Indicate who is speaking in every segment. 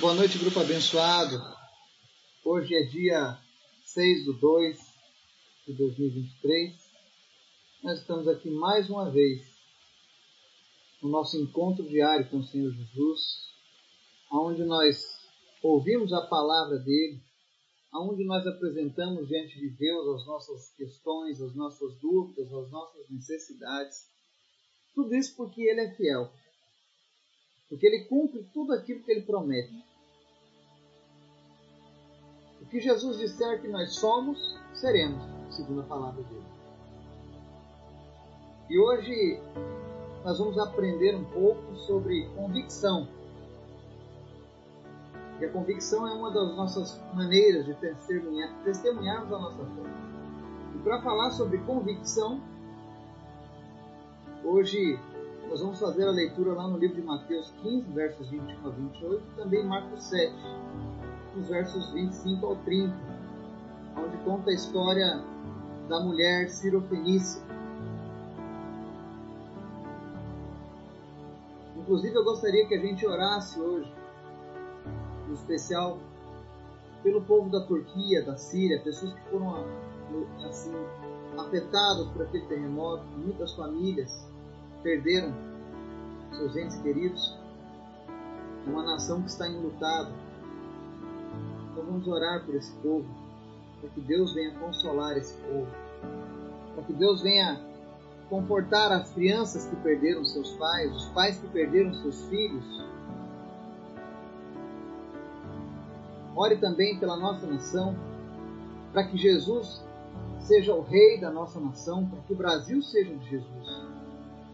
Speaker 1: Boa noite, grupo abençoado. Hoje é dia 6 de 2 de 2023. Nós estamos aqui mais uma vez no nosso encontro diário com o Senhor Jesus, onde nós ouvimos a palavra dele, onde nós apresentamos diante de Deus as nossas questões, as nossas dúvidas, as nossas necessidades. Tudo isso porque ele é fiel. Porque ele cumpre tudo aquilo que ele promete. Que Jesus disser que nós somos, seremos, segundo a palavra dele. E hoje nós vamos aprender um pouco sobre convicção. E a convicção é uma das nossas maneiras de testemunhar, testemunharmos a nossa fé. E para falar sobre convicção, hoje nós vamos fazer a leitura lá no livro de Mateus 15, versos 21 a 28, e também Marcos 7, nos versos 25 ao 30, onde conta a história da mulher sirofenícia. Inclusive, eu gostaria que a gente orasse hoje, em especial pelo povo da Turquia, da Síria, pessoas que foram assim afetadas por aquele terremoto, muitas famílias perderam seus entes queridos, uma nação que está enlutada. Então vamos orar por esse povo, para que Deus venha consolar esse povo, para que Deus venha confortar as crianças que perderam seus pais, os pais que perderam seus filhos. Ore também pela nossa nação, para que Jesus seja o rei da nossa nação, para que o Brasil seja de Jesus.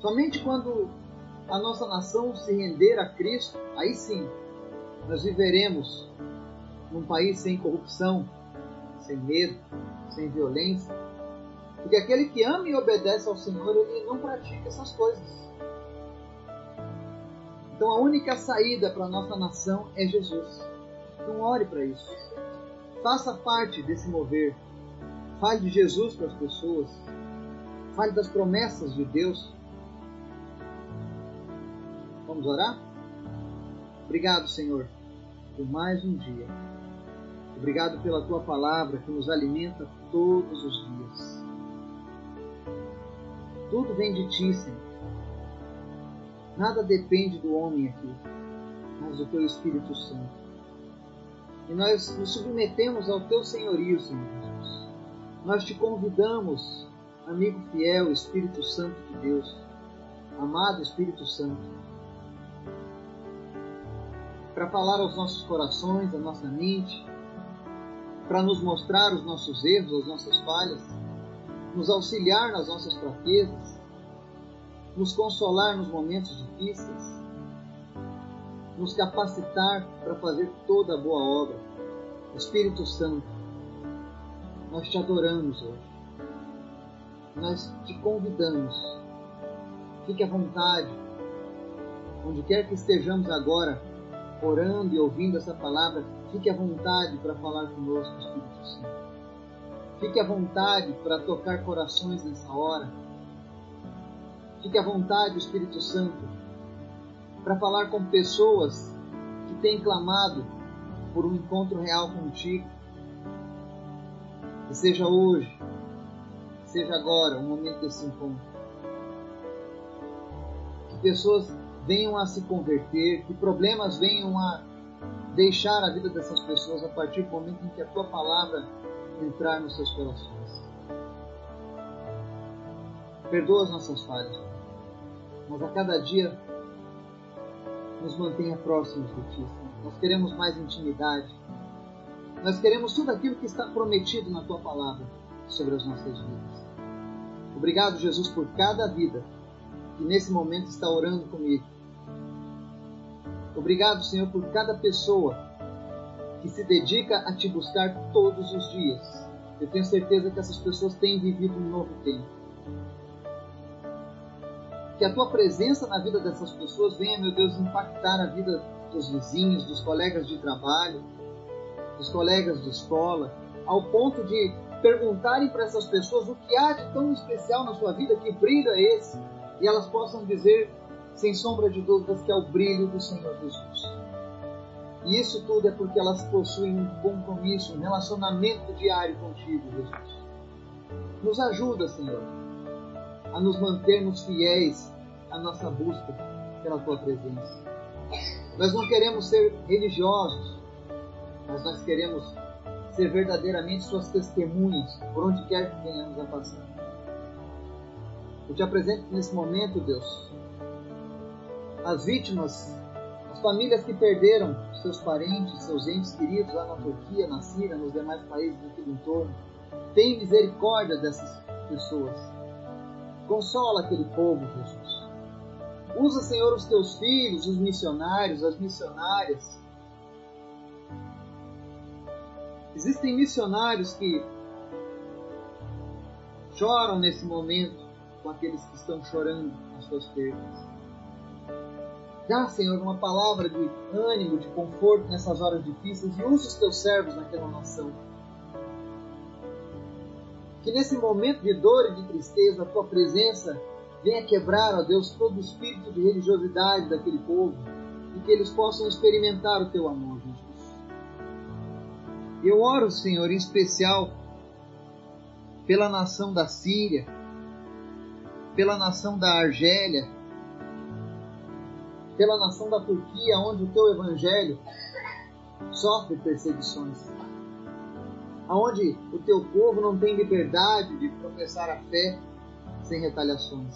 Speaker 1: Somente quando a nossa nação se render a Cristo, aí sim nós viveremos num país sem corrupção, sem medo, sem violência. Porque aquele que ama e obedece ao Senhor, ele não pratica essas coisas. Então a única saída para a nossa nação é Jesus. Então ore para isso. Faça parte desse mover. Fale de Jesus para as pessoas. Fale das promessas de Deus Vamos orar? Obrigado, Senhor, por mais um dia. Obrigado pela tua palavra que nos alimenta todos os dias. Tudo vem de ti, Senhor. Nada depende do homem aqui, mas do teu Espírito Santo. E nós nos submetemos ao teu senhorio, Senhor Jesus. Nós te convidamos, amigo fiel, Espírito Santo de Deus, amado Espírito Santo, para falar aos nossos corações, à nossa mente, para nos mostrar os nossos erros, as nossas falhas, nos auxiliar nas nossas fraquezas, nos consolar nos momentos difíceis, nos capacitar para fazer toda a boa obra. Espírito Santo, nós te adoramos hoje. Nós te convidamos. Fique à vontade, onde quer que estejamos agora, orando e ouvindo essa palavra, fique à vontade para falar conosco, Espírito Santo. Fique à vontade para tocar corações nessa hora. Fique à vontade, Espírito Santo, para falar com pessoas que têm clamado por um encontro real contigo. Que seja hoje, seja agora o momento desse encontro. Que pessoas venham a se converter, que problemas venham a deixar a vida dessas pessoas a partir do momento em que a tua palavra entrar nos seus corações. Perdoa as nossas falhas, mas a cada dia nos mantenha próximos de Ti. Nós queremos mais intimidade. Nós queremos tudo aquilo que está prometido na Tua palavra sobre as nossas vidas. Obrigado, Jesus, por cada vida que nesse momento está orando comigo Obrigado, Senhor, por cada pessoa que se dedica a te buscar todos os dias. Eu tenho certeza que essas pessoas têm vivido um novo tempo. Que a tua presença na vida dessas pessoas venha, meu Deus, impactar a vida dos vizinhos, dos colegas de trabalho, dos colegas de escola, ao ponto de perguntarem para essas pessoas o que há de tão especial na sua vida, que brilha esse, e elas possam dizer sem sombra de dúvidas, que é o brilho do Senhor Jesus. E isso tudo é porque elas possuem um compromisso, um relacionamento diário contigo, Jesus. Nos ajuda, Senhor, a nos mantermos fiéis à nossa busca pela tua presença. Nós não queremos ser religiosos, mas nós queremos ser verdadeiramente suas testemunhas por onde quer que venhamos a passar. Eu te apresento nesse momento, Deus, as vítimas, as famílias que perderam seus parentes, seus entes queridos lá na Turquia, na Síria, nos demais países do entorno. Tem misericórdia dessas pessoas. Consola aquele povo, Jesus. Usa, Senhor, os teus filhos, os missionários, as missionárias. Existem missionários que choram nesse momento com aqueles que estão chorando as suas perdas. Dá, Senhor, uma palavra de ânimo, de conforto nessas horas difíceis e use os teus servos naquela nação. Que nesse momento de dor e de tristeza, a tua presença venha quebrar, ó Deus, todo o espírito de religiosidade daquele povo e que eles possam experimentar o teu amor, Jesus. Eu oro, Senhor, em especial pela nação da Síria, pela nação da Argélia, pela nação da Turquia, onde o teu evangelho sofre perseguições, aonde o teu povo não tem liberdade de professar a fé sem retaliações.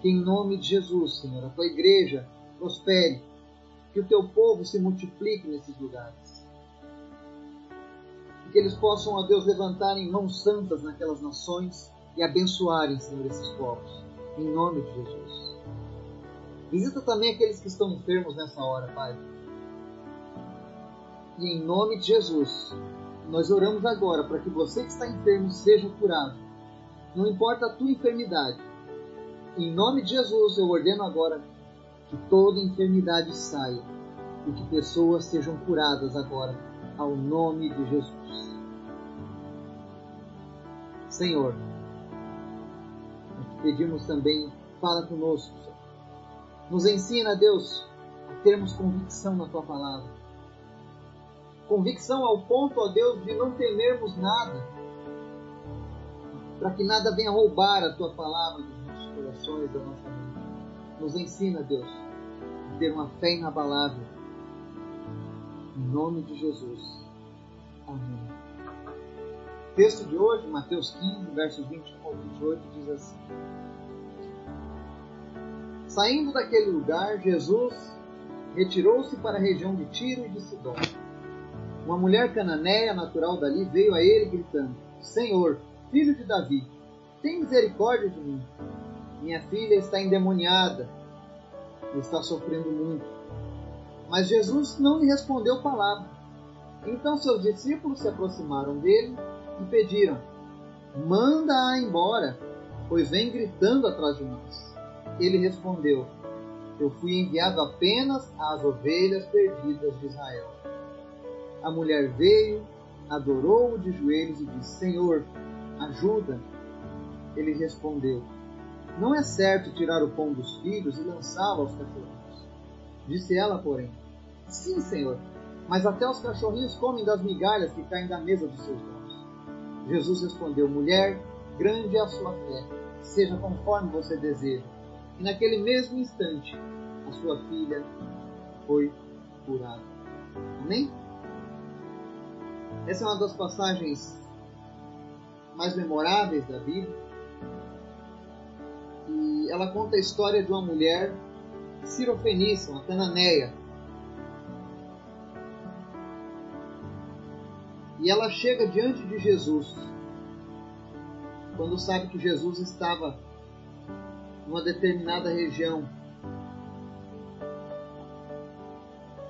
Speaker 1: Que em nome de Jesus, Senhor, a tua igreja prospere, que o teu povo se multiplique nesses lugares. E que eles possam, ó Deus, levantarem mãos santas naquelas nações e abençoarem, Senhor, esses povos. Em nome de Jesus. Visita também aqueles que estão enfermos nessa hora, Pai. E em nome de Jesus, nós oramos agora para que você que está enfermo seja curado. Não importa a tua enfermidade. Em nome de Jesus, eu ordeno agora que toda enfermidade saia e que pessoas sejam curadas agora, ao nome de Jesus. Senhor, pedimos também, fala conosco, Senhor nos ensina, Deus, a termos convicção na tua palavra. Convicção ao ponto, ó Deus, de não temermos nada, para que nada venha roubar a tua palavra dos nossos corações, da nossa mente. Nos ensina, Deus, a ter uma fé inabalável. Em nome de Jesus. Amém. O texto de hoje, Mateus 15, versos 21 ao 28, diz assim. Saindo daquele lugar, Jesus retirou-se para a região de Tiro e de Sidom. Uma mulher cananeia natural dali veio a ele gritando: Senhor, filho de Davi, tem misericórdia de mim. Minha filha está endemoniada e está sofrendo muito. Mas Jesus não lhe respondeu palavra. Então seus discípulos se aproximaram dele e pediram: Manda-a embora, pois vem gritando atrás de nós. Ele respondeu: Eu fui enviado apenas às ovelhas perdidas de Israel. A mulher veio, adorou-o de joelhos e disse: Senhor, ajuda. Ele respondeu: Não é certo tirar o pão dos filhos e lançá-lo aos cachorrinhos. Disse ela, porém: Sim, Senhor, mas até os cachorrinhos comem das migalhas que caem da mesa dos seus donos. Jesus respondeu: Mulher, grande é a sua fé, seja conforme você deseja e naquele mesmo instante a sua filha foi curada. Amém? Essa é uma das passagens mais memoráveis da Bíblia. E ela conta a história de uma mulher sirofenícia, uma cananeia. E ela chega diante de Jesus quando sabe que Jesus estava numa determinada região.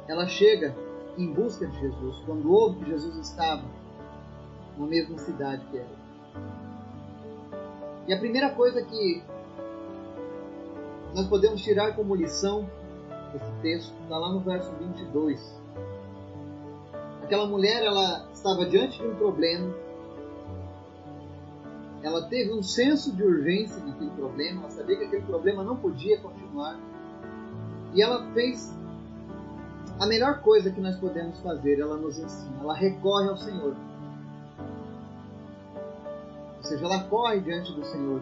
Speaker 1: Ela chega em busca de Jesus, quando ouve que Jesus estava na mesma cidade que ela. E a primeira coisa que nós podemos tirar como lição desse texto está lá no verso 22. Aquela mulher, ela estava diante de um problema, ela teve um senso de urgência naquele problema, ela sabia que aquele problema não podia continuar. E ela fez a melhor coisa que nós podemos fazer, ela nos ensina, ela recorre ao Senhor. Ou seja, ela corre diante do Senhor.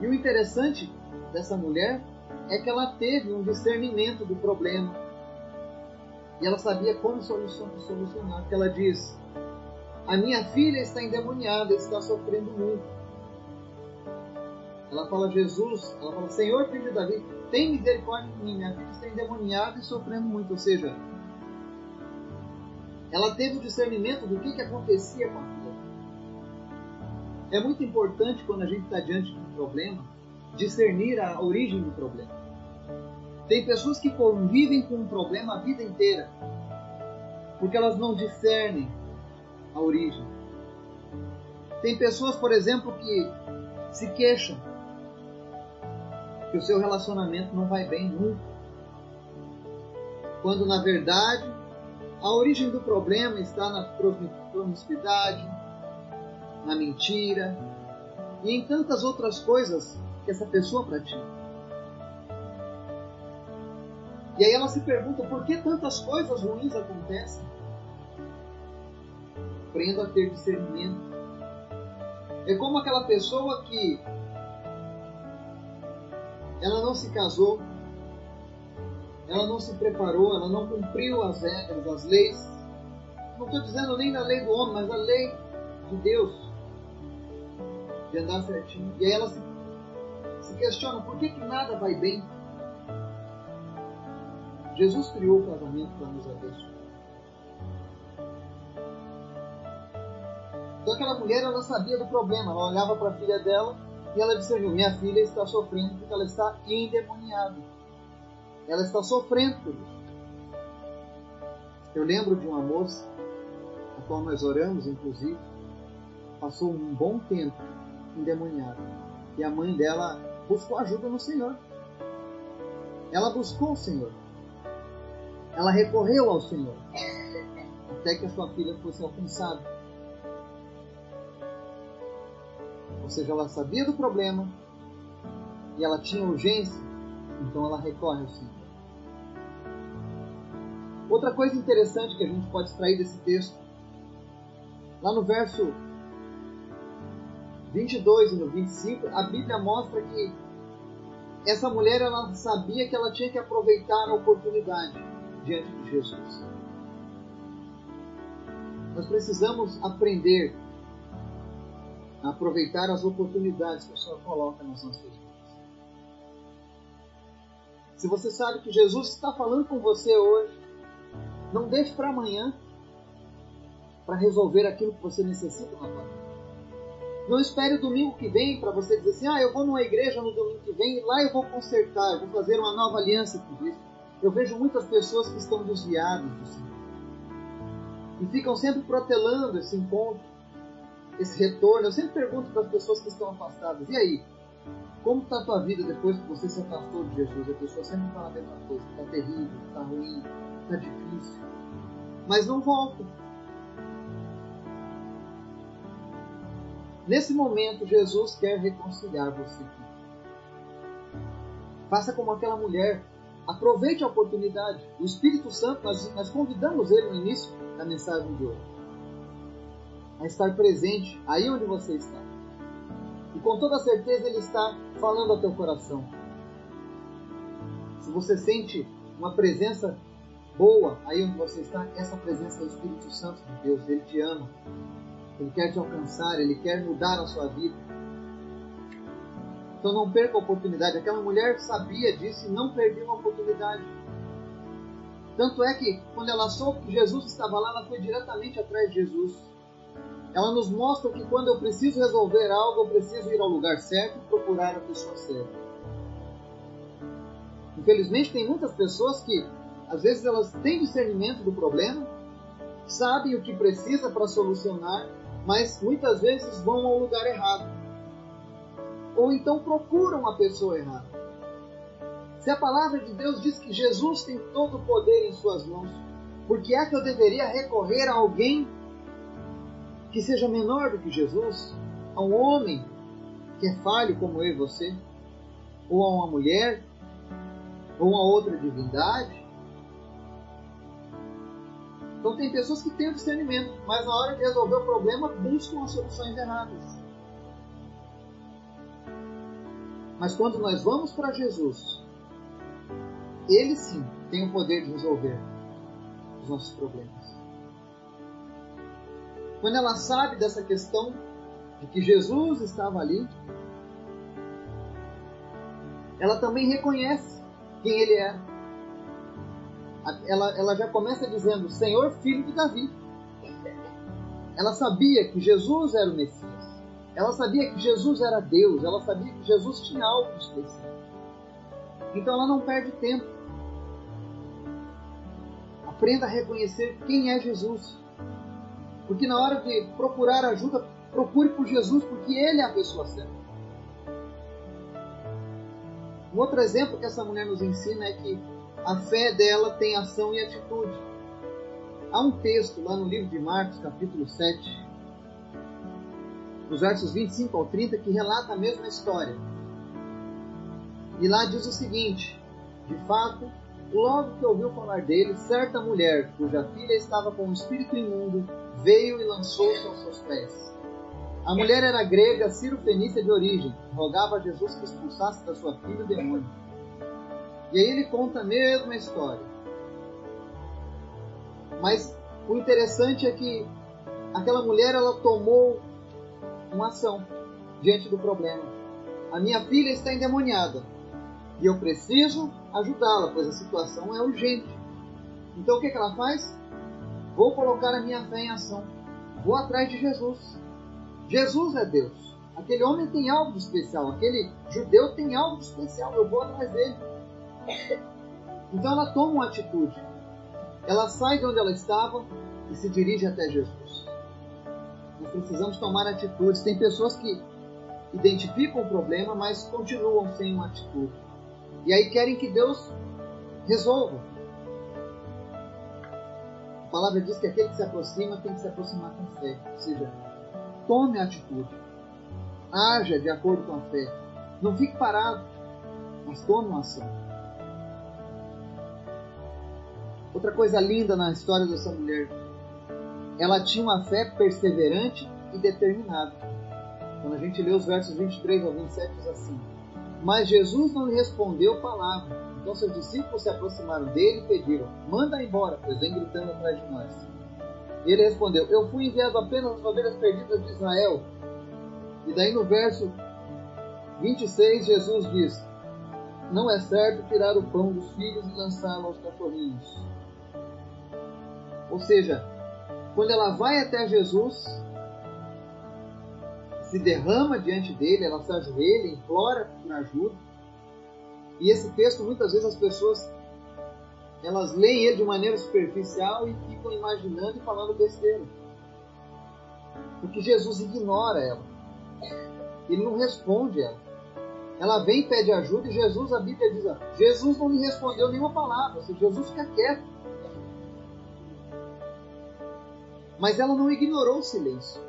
Speaker 1: E o interessante dessa mulher é que ela teve um discernimento do problema. E ela sabia como solucionar. Porque ela diz: A minha filha está endemoniada, está sofrendo muito. Ela fala, Jesus, ela fala, Senhor, filho de Davi, tem misericórdia de mim. Minha filha está endemoniada e sofrendo muito. Ou seja, ela teve o discernimento do que, que acontecia com a filha. É muito importante quando a gente está diante de um problema discernir a origem do problema. Tem pessoas que convivem com um problema a vida inteira, porque elas não discernem a origem. Tem pessoas, por exemplo, que se queixam que o seu relacionamento não vai bem nunca. Quando na verdade a origem do problema está na promiscuidade, na mentira e em tantas outras coisas que essa pessoa pratica. E aí ela se pergunta por que tantas coisas ruins acontecem. Aprenda a ter discernimento. É como aquela pessoa que ela não se casou, ela não se preparou, ela não cumpriu as regras, as leis. Não estou dizendo nem da lei do homem, mas da lei de Deus, de andar certinho. E aí ela se se questiona por que, que nada vai bem. Jesus criou o casamento para nos abençoar. Então aquela mulher ela sabia do problema, ela olhava para a filha dela e ela discerniu: minha filha está sofrendo porque ela está endemoniada. Ela está sofrendo. Eu lembro de uma moça, a qual nós oramos, inclusive, passou um bom tempo endemoniada. E a mãe dela buscou ajuda no Senhor. Ela buscou o Senhor. Ela recorreu ao Senhor. Até que a sua filha fosse alcançada. Ou seja, ela sabia do problema e ela tinha urgência, então ela recorre ao Senhor. Outra coisa interessante que a gente pode extrair desse texto, lá no verso 22 e no 25, a Bíblia mostra que essa mulher ela sabia que ela tinha que aproveitar a oportunidade diante de Jesus. Nós precisamos aprender a aproveitar as oportunidades que o Senhor coloca nas nossas vidas. Se você sabe que Jesus está falando com você hoje, não deixe para amanhã para resolver aquilo que você necessita vida. Não espere o domingo que vem para você dizer assim: ah, eu vou numa igreja no domingo que vem e lá eu vou consertar, eu vou fazer uma nova aliança com Cristo. Eu vejo muitas pessoas que estão desviadas do Senhor e ficam sempre protelando esse encontro, esse retorno. Eu sempre pergunto para as pessoas que estão afastadas: e aí? Como está a tua vida depois que você se afastou de Jesus? A pessoa sempre fala a mesma coisa: está terrível, está ruim, está difícil. Mas não volta Nesse momento, Jesus quer reconciliar você. Faça como aquela mulher. Aproveite a oportunidade. O Espírito Santo, nós, nós convidamos ele no início da mensagem de hoje a estar presente aí onde você está. E com toda certeza ele está falando ao teu coração. Se você sente uma presença boa aí onde você está, essa presença é o Espírito Santo de Deus, ele te ama. Ele quer te alcançar, ele quer mudar a sua vida. Então não perca a oportunidade. Aquela mulher sabia disso e não perdeu a oportunidade. Tanto é que quando ela soube que Jesus estava lá, ela foi diretamente atrás de Jesus. Ela nos mostra que quando eu preciso resolver algo, eu preciso ir ao lugar certo e procurar a pessoa certa. Infelizmente, tem muitas pessoas que, às vezes, elas têm discernimento do problema, sabem o que precisa para solucionar, mas muitas vezes vão ao lugar errado. Ou então procuram a pessoa errada. Se a palavra de Deus diz que Jesus tem todo o poder em suas mãos, por que é que eu deveria recorrer a alguém que seja menor do que Jesus? A um homem que é falho como eu e você? Ou a uma mulher ou uma outra divindade. Então tem pessoas que têm o discernimento, mas na hora de resolver o problema buscam as soluções erradas. Mas quando nós vamos para Jesus, Ele sim tem o poder de resolver os nossos problemas. Quando ela sabe dessa questão de que Jesus estava ali, ela também reconhece quem ele é. Ela, ela já começa dizendo: Senhor, filho de Davi. Ela sabia que Jesus era o Messias. Ela sabia que Jesus era Deus, ela sabia que Jesus tinha algo especial. Então ela não perde tempo. Aprenda a reconhecer quem é Jesus. Porque na hora de procurar ajuda, procure por Jesus, porque Ele é a pessoa certa. Um outro exemplo que essa mulher nos ensina é que a fé dela tem ação e atitude. Há um texto lá no livro de Marcos, capítulo 7, nos versos 25 ao 30, que relata a mesma história. E lá diz o seguinte: De fato, logo que ouviu falar dele, certa mulher, cuja filha estava com um espírito imundo, veio e lançou-se aos seus pés. A mulher era grega, Ciro-Fenícia de origem, rogava a Jesus que expulsasse da sua filha o demônio. E aí ele conta a mesma história. Mas o interessante é que aquela mulher ela tomou uma ação diante do problema. A minha filha está endemoniada e eu preciso ajudá-la, pois a situação é urgente. Então o que, que ela faz? Vou colocar a minha fé em ação. Vou atrás de Jesus. Jesus é Deus. Aquele homem tem algo de especial. Aquele judeu tem algo de especial. Eu vou atrás dele. Então ela toma uma atitude. Ela sai de onde ela estava e se dirige até Jesus. Nós precisamos tomar atitudes. Tem pessoas que identificam o problema, mas continuam sem uma atitude. E aí querem que Deus resolva. Palavra diz que aquele que se aproxima tem que se aproximar com fé. Ou seja, tome atitude. Haja de acordo com a fé. Não fique parado, mas tome uma ação. Outra coisa linda na história dessa mulher ela tinha uma fé perseverante e determinada. Quando a gente lê os versos 23 ao 27, diz assim: Mas Jesus não lhe respondeu palavra. Então seus discípulos se aproximaram dele e pediram: Manda embora, pois vem gritando atrás de nós. E ele respondeu: Eu fui enviado apenas às ovelhas perdidas de Israel. E daí no verso 26, Jesus diz: Não é certo tirar o pão dos filhos e lançá-lo aos cachorrinhos. Ou seja, quando ela vai até Jesus, se derrama diante dele, ela se ajoelha, implora por ajuda. E esse texto, muitas vezes, as pessoas elas leem ele de maneira superficial e ficam imaginando e falando besteira. Porque Jesus ignora ela. Ele não responde ela. Ela vem e pede ajuda e Jesus, a Bíblia diz, Jesus não lhe respondeu nenhuma palavra. Seja, Jesus fica quieto. Mas ela não ignorou o silêncio.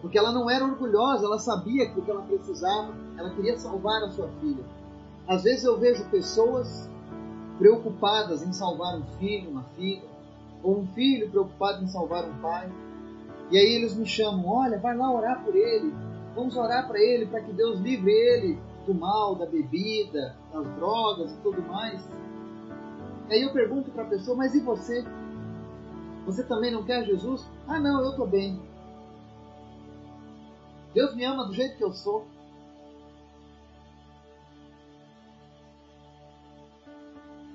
Speaker 1: Porque ela não era orgulhosa, ela sabia que o que ela precisava, ela queria salvar a sua filha. Às vezes eu vejo pessoas preocupadas em salvar um filho, uma filha, ou um filho preocupado em salvar um pai. E aí eles me chamam: olha, vai lá orar por ele, vamos orar para ele, para que Deus livre ele do mal, da bebida, das drogas e tudo mais. E aí eu pergunto para a pessoa: mas e você? Você também não quer Jesus? Ah, não, eu estou bem. Deus me ama do jeito que eu sou.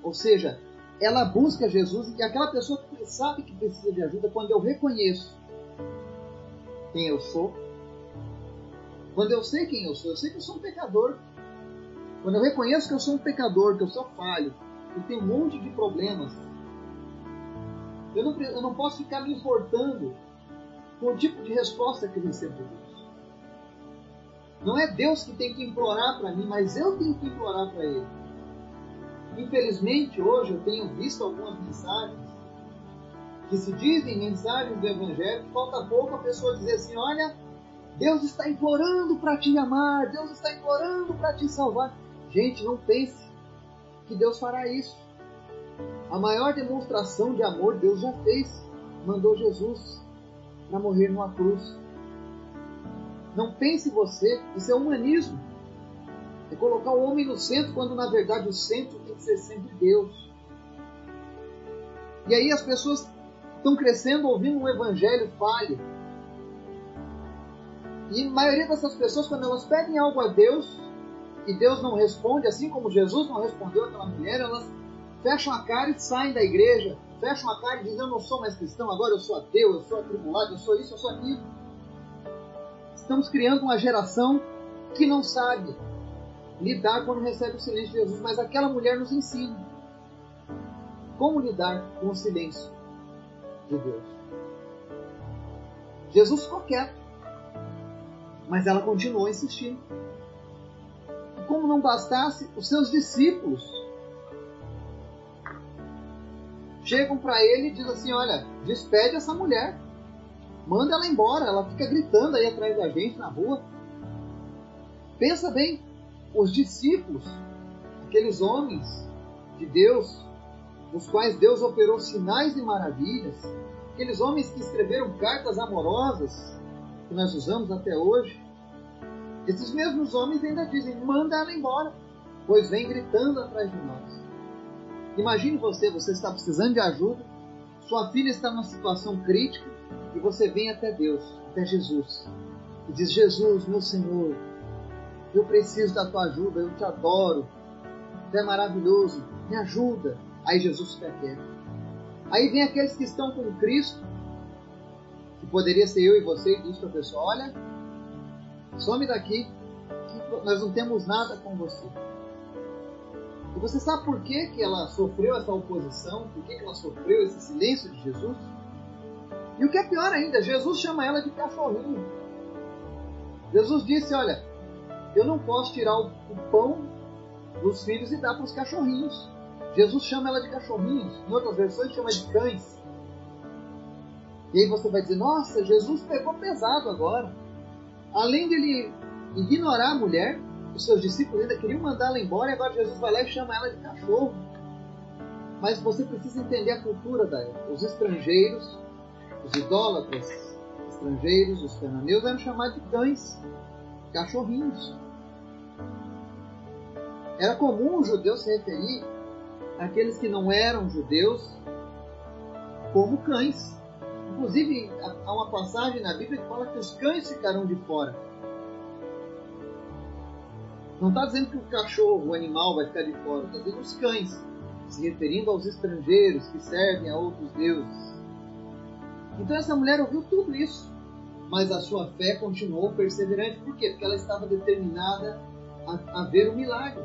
Speaker 1: Ou seja, ela busca Jesus e aquela pessoa que sabe que precisa de ajuda, quando eu reconheço quem eu sou, quando eu sei quem eu sou, eu sei que eu sou um pecador. Quando eu reconheço que eu sou um pecador, que eu sou falho, que eu tenho um monte de problemas, eu não, eu não posso ficar me importando com o tipo de resposta que eu recebo de Deus. Não é Deus que tem que implorar para mim, mas eu tenho que implorar para Ele. Infelizmente, hoje eu tenho visto algumas mensagens que se dizem mensagens do Evangelho, falta pouco a pessoa dizer assim: olha, Deus está implorando para te amar, Deus está implorando para te salvar. Gente, não pense que Deus fará isso. A maior demonstração de amor Deus já fez. Mandou Jesus para morrer numa cruz. Não pense você, isso é humanismo. É colocar o homem no centro, quando na verdade o centro tem que ser sempre Deus. E aí as pessoas estão crescendo ouvindo um evangelho falho. E a maioria dessas pessoas, quando elas pedem algo a Deus, e Deus não responde, assim como Jesus não respondeu àquela mulher, elas fecham a cara e saem da igreja, fecham a cara e dizem: Eu não sou mais cristão, agora eu sou ateu, eu sou atribulado, eu sou isso, eu sou aquilo. Estamos criando uma geração que não sabe lidar quando recebe o silêncio de Jesus, mas aquela mulher nos ensina como lidar com o silêncio de Deus. Jesus ficou quieto, mas ela continuou insistindo. E como não bastasse, os seus discípulos chegam para ele e dizem assim: Olha, despede essa mulher, manda ela embora, ela fica gritando aí atrás da gente na rua. Pensa bem, os discípulos, aqueles homens de Deus, nos quais Deus operou sinais e maravilhas, aqueles homens que escreveram cartas amorosas, que nós usamos até hoje, esses mesmos homens ainda dizem: manda ela embora, pois vem gritando atrás de nós. Imagine você, você está precisando de ajuda, sua filha está numa situação crítica e você vem até Deus, até Jesus, e diz: Jesus, meu Senhor, eu preciso da tua ajuda, eu te adoro, tu é maravilhoso, me ajuda. Aí Jesus fica quieto. Aí vem aqueles que estão com Cristo, que poderia ser eu e você, e diz para a pessoa: Olha, some daqui, nós não temos nada com você. E você sabe por que, que ela sofreu essa oposição? Por que, que ela sofreu esse silêncio de Jesus? E o que é pior ainda, Jesus chama ela de cachorrinho. Jesus disse: Olha, eu não posso tirar o, o pão dos filhos e dar para os cachorrinhos. Jesus chama ela de cachorrinhos, em outras versões chama de cães. E aí você vai dizer: Nossa, Jesus pegou pesado agora. Além de ele ignorar a mulher, os seus discípulos ainda queriam mandá-la embora e agora Jesus vai lá e chama ela de cachorro. Mas você precisa entender a cultura da época. Os estrangeiros, os idólatras estrangeiros, os cananeus eram chamados de cães, cachorrinhos. Era comum os judeus se referir àqueles que não eram judeus como cães. Inclusive, há uma passagem na Bíblia que fala que os cães ficarão de fora. Não está dizendo que o cachorro, o animal, vai ficar de fora, está dizendo os cães, se referindo aos estrangeiros que servem a outros deuses. Então essa mulher ouviu tudo isso, mas a sua fé continuou perseverante. Por quê? Porque ela estava determinada a, a ver o milagre.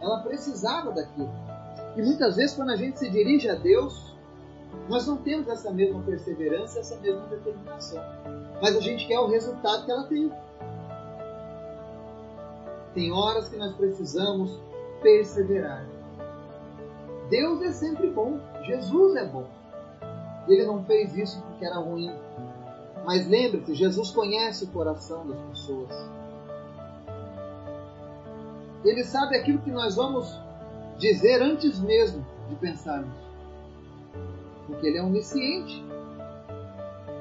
Speaker 1: Ela precisava daquilo. E muitas vezes, quando a gente se dirige a Deus, nós não temos essa mesma perseverança, essa mesma determinação. Mas a gente quer o resultado que ela tem. Tem horas que nós precisamos perseverar. Deus é sempre bom, Jesus é bom. Ele não fez isso porque era ruim. Mas lembre-se, Jesus conhece o coração das pessoas. Ele sabe aquilo que nós vamos dizer antes mesmo de pensarmos. Porque ele é onisciente.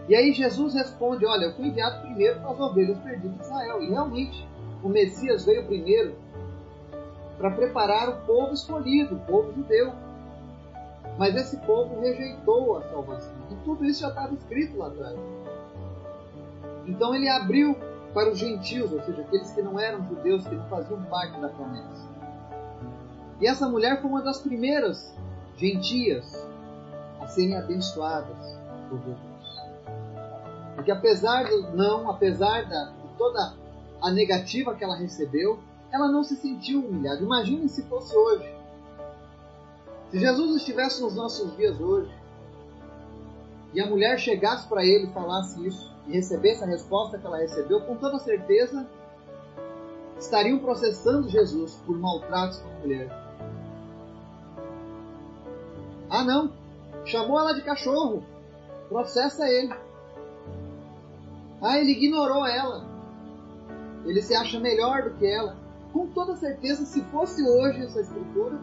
Speaker 1: E aí Jesus responde: Olha, eu fui enviado primeiro para as ovelhas perdidas de Israel. E realmente, o Messias veio primeiro para preparar o povo escolhido, o povo judeu. Mas esse povo rejeitou a salvação. E tudo isso já estava escrito lá atrás. Então ele abriu para os gentios, ou seja, aqueles que não eram judeus, que não faziam parte da promessa. E essa mulher foi uma das primeiras gentias a serem abençoadas por Jesus. Porque apesar do não, apesar da, de toda a negativa que ela recebeu, ela não se sentiu humilhada. Imaginem se fosse hoje. Se Jesus estivesse nos nossos dias hoje, e a mulher chegasse para ele e falasse isso, e recebesse a resposta que ela recebeu, com toda certeza estariam processando Jesus por maltratos com a mulher. Ah, não! Chamou ela de cachorro! Processa ele! Ah, ele ignorou ela! Ele se acha melhor do que ela. Com toda certeza, se fosse hoje essa escritura,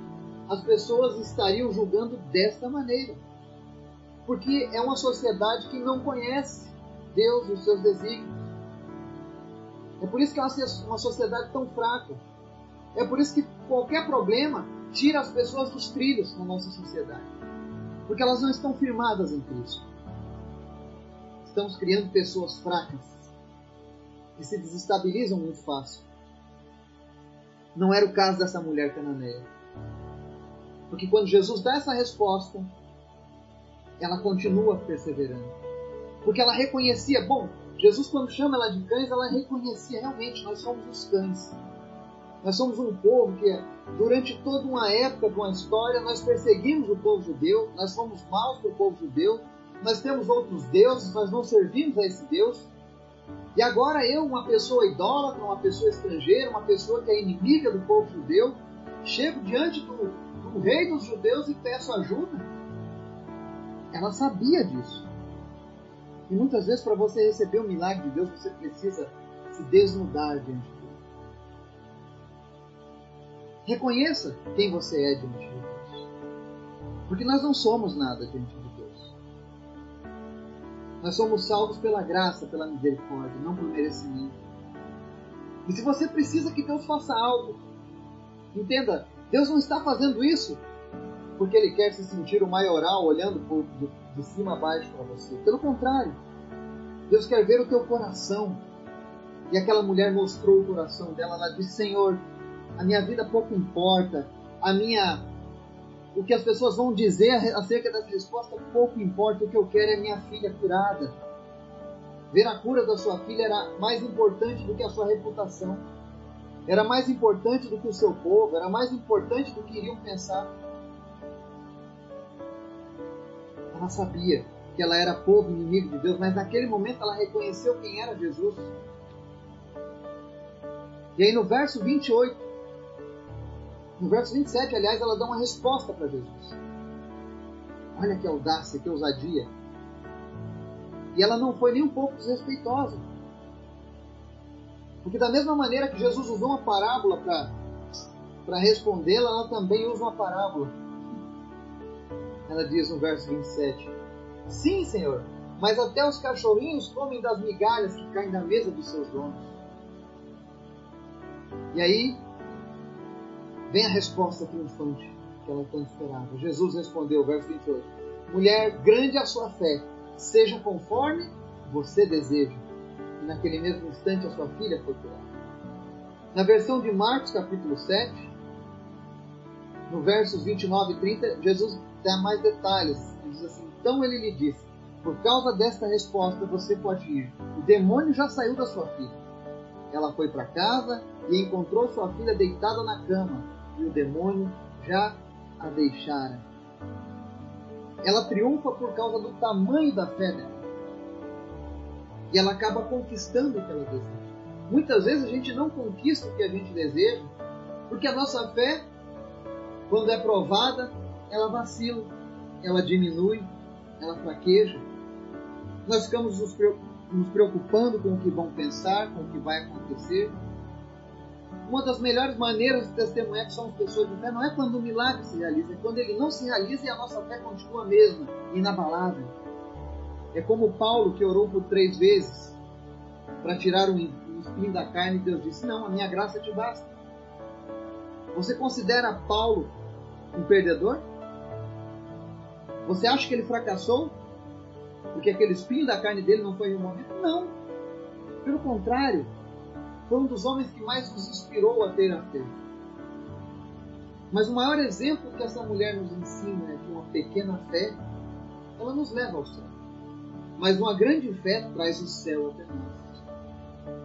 Speaker 1: as pessoas estariam julgando desta maneira. Porque é uma sociedade que não conhece Deus e os seus desígnios. É por isso que é uma sociedade tão fraca. É por isso que qualquer problema tira as pessoas dos trilhos na nossa sociedade. Porque elas não estão firmadas em Cristo. Estamos criando pessoas fracas que se desestabilizam muito fácil. Não era o caso dessa mulher cananeia. Porque quando Jesus dá essa resposta, ela continua perseverando. Porque ela reconhecia, bom, Jesus quando chama ela de cães, ela reconhecia realmente, nós somos os cães. Nós somos um povo que, durante toda uma época de uma história, nós perseguimos o povo judeu, nós fomos maus para o povo judeu, nós temos outros deuses, nós não servimos a esse Deus. E agora eu, uma pessoa idólatra, uma pessoa estrangeira, uma pessoa que é inimiga do povo judeu, chego diante do, do rei dos judeus e peço ajuda. Ela sabia disso. E muitas vezes, para você receber o milagre de Deus, você precisa se desnudar diante de Deus. Reconheça quem você é diante de Deus. Porque nós não somos nada diante de Deus. Nós somos salvos pela graça, pela misericórdia, não por merecimento. E se você precisa que Deus faça algo, entenda, Deus não está fazendo isso porque Ele quer se sentir o maioral olhando por, de, cima a baixo para você. Pelo contrário, Deus quer ver o teu coração. E aquela mulher mostrou o coração dela. Ela disse: Senhor, a minha vida pouco importa, a minha o que as pessoas vão dizer acerca dessa resposta pouco importa. O que eu quero é minha filha curada. Ver a cura da sua filha era mais importante do que a sua reputação era mais importante do que o seu povo, era mais importante do que iriam pensar. Ela sabia que ela era povo inimigo de Deus, mas naquele momento ela reconheceu quem era Jesus. E aí no verso 28, no verso 27, aliás, ela dá uma resposta para Jesus. Olha que audácia, que ousadia. E ela não foi nem um pouco desrespeitosa. Porque da mesma maneira que Jesus usou uma parábola para respondê-la, ela também usa uma parábola. Ela diz no verso 27: Sim, Senhor, mas até os cachorrinhos comem das migalhas que caem da mesa dos seus donos. E aí vem a resposta triunfante que ela tanto esperava. Jesus respondeu, verso 28, Mulher, grande a sua fé, seja conforme você deseja e naquele mesmo instante a sua filha foi curada. Na versão de Marcos, capítulo 7, no versos 29 e 30, Jesus dá mais detalhes. Diz assim: Então ele lhe disse: Por causa desta resposta você pode ir. O demônio já saiu da sua filha. Ela foi para casa e encontrou sua filha deitada na cama, e o demônio já a deixara. Ela triunfa por causa do tamanho da fé dela e ela acaba conquistando o que ela deseja. Muitas vezes a gente não conquista o que a gente deseja, porque a nossa fé, quando é provada, ela vacila, ela diminui, ela fraqueja. Nós ficamos nos preocupando com o que vão pensar, com o que vai acontecer. Uma das melhores maneiras de testemunhar que somos pessoas de fé não é quando o milagre se realiza, é quando ele não se realiza e a nossa fé continua a mesma, inabalável. É como Paulo que orou por três vezes para tirar um espinho da carne e Deus disse: Não, a minha graça te basta. Você considera Paulo um perdedor? Você acha que ele fracassou? Porque aquele espinho da carne dele não foi removido? Não. Pelo contrário, foi um dos homens que mais nos inspirou a ter a fé. Mas o maior exemplo que essa mulher nos ensina é que uma pequena fé, ela nos leva ao céu. Mas uma grande fé traz o céu até nós.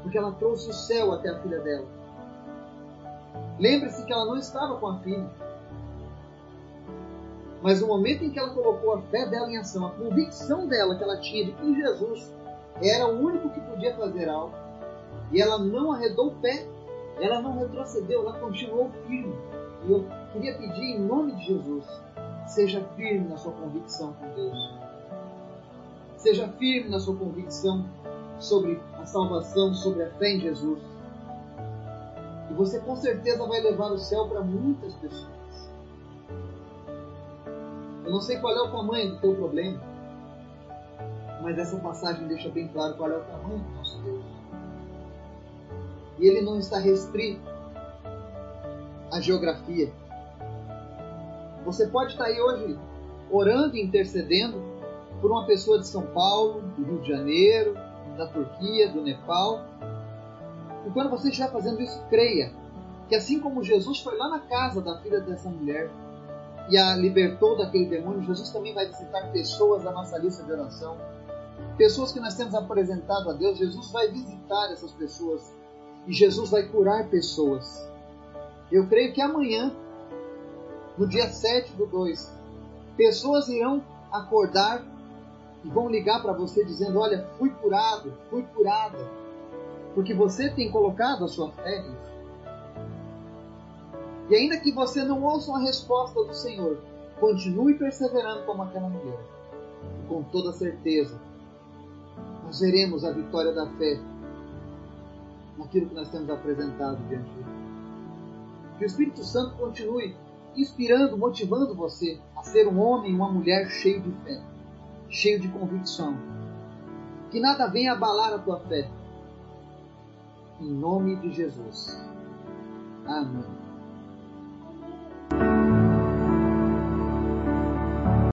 Speaker 1: Porque ela trouxe o céu até a filha dela. Lembre-se que ela não estava com a filha. Mas no momento em que ela colocou a fé dela em ação, a convicção dela que ela tinha de que Jesus era o único que podia fazer algo, e ela não arredou o pé, ela não retrocedeu, ela continuou firme. E eu queria pedir em nome de Jesus, seja firme na sua convicção com Deus. Seja firme na sua convicção sobre a salvação, sobre a fé em Jesus. E você com certeza vai levar o céu para muitas pessoas. Eu não sei qual é o tamanho do teu problema, mas essa passagem deixa bem claro qual é o tamanho do nosso Deus. E ele não está restrito à geografia. Você pode estar aí hoje orando e intercedendo por uma pessoa de São Paulo, do Rio de Janeiro, da Turquia, do Nepal. E quando você estiver fazendo isso, creia que assim como Jesus foi lá na casa da filha dessa mulher e a libertou daquele demônio, Jesus também vai visitar pessoas da nossa lista de oração. Pessoas que nós temos apresentado a Deus, Jesus vai visitar essas pessoas e Jesus vai curar pessoas. Eu creio que amanhã, no dia 7 do 2, pessoas irão acordar e vão ligar para você dizendo: Olha, fui curado, fui curada, porque você tem colocado a sua fé nisso. E ainda que você não ouça uma resposta do Senhor, continue perseverando como aquela mulher. E com toda certeza, nós veremos a vitória da fé naquilo que nós temos apresentado diante de Deus. Que o Espírito Santo continue inspirando, motivando você a ser um homem uma mulher cheio de fé, cheio de convicção. Que nada venha abalar a tua fé. Em nome de Jesus. Amém.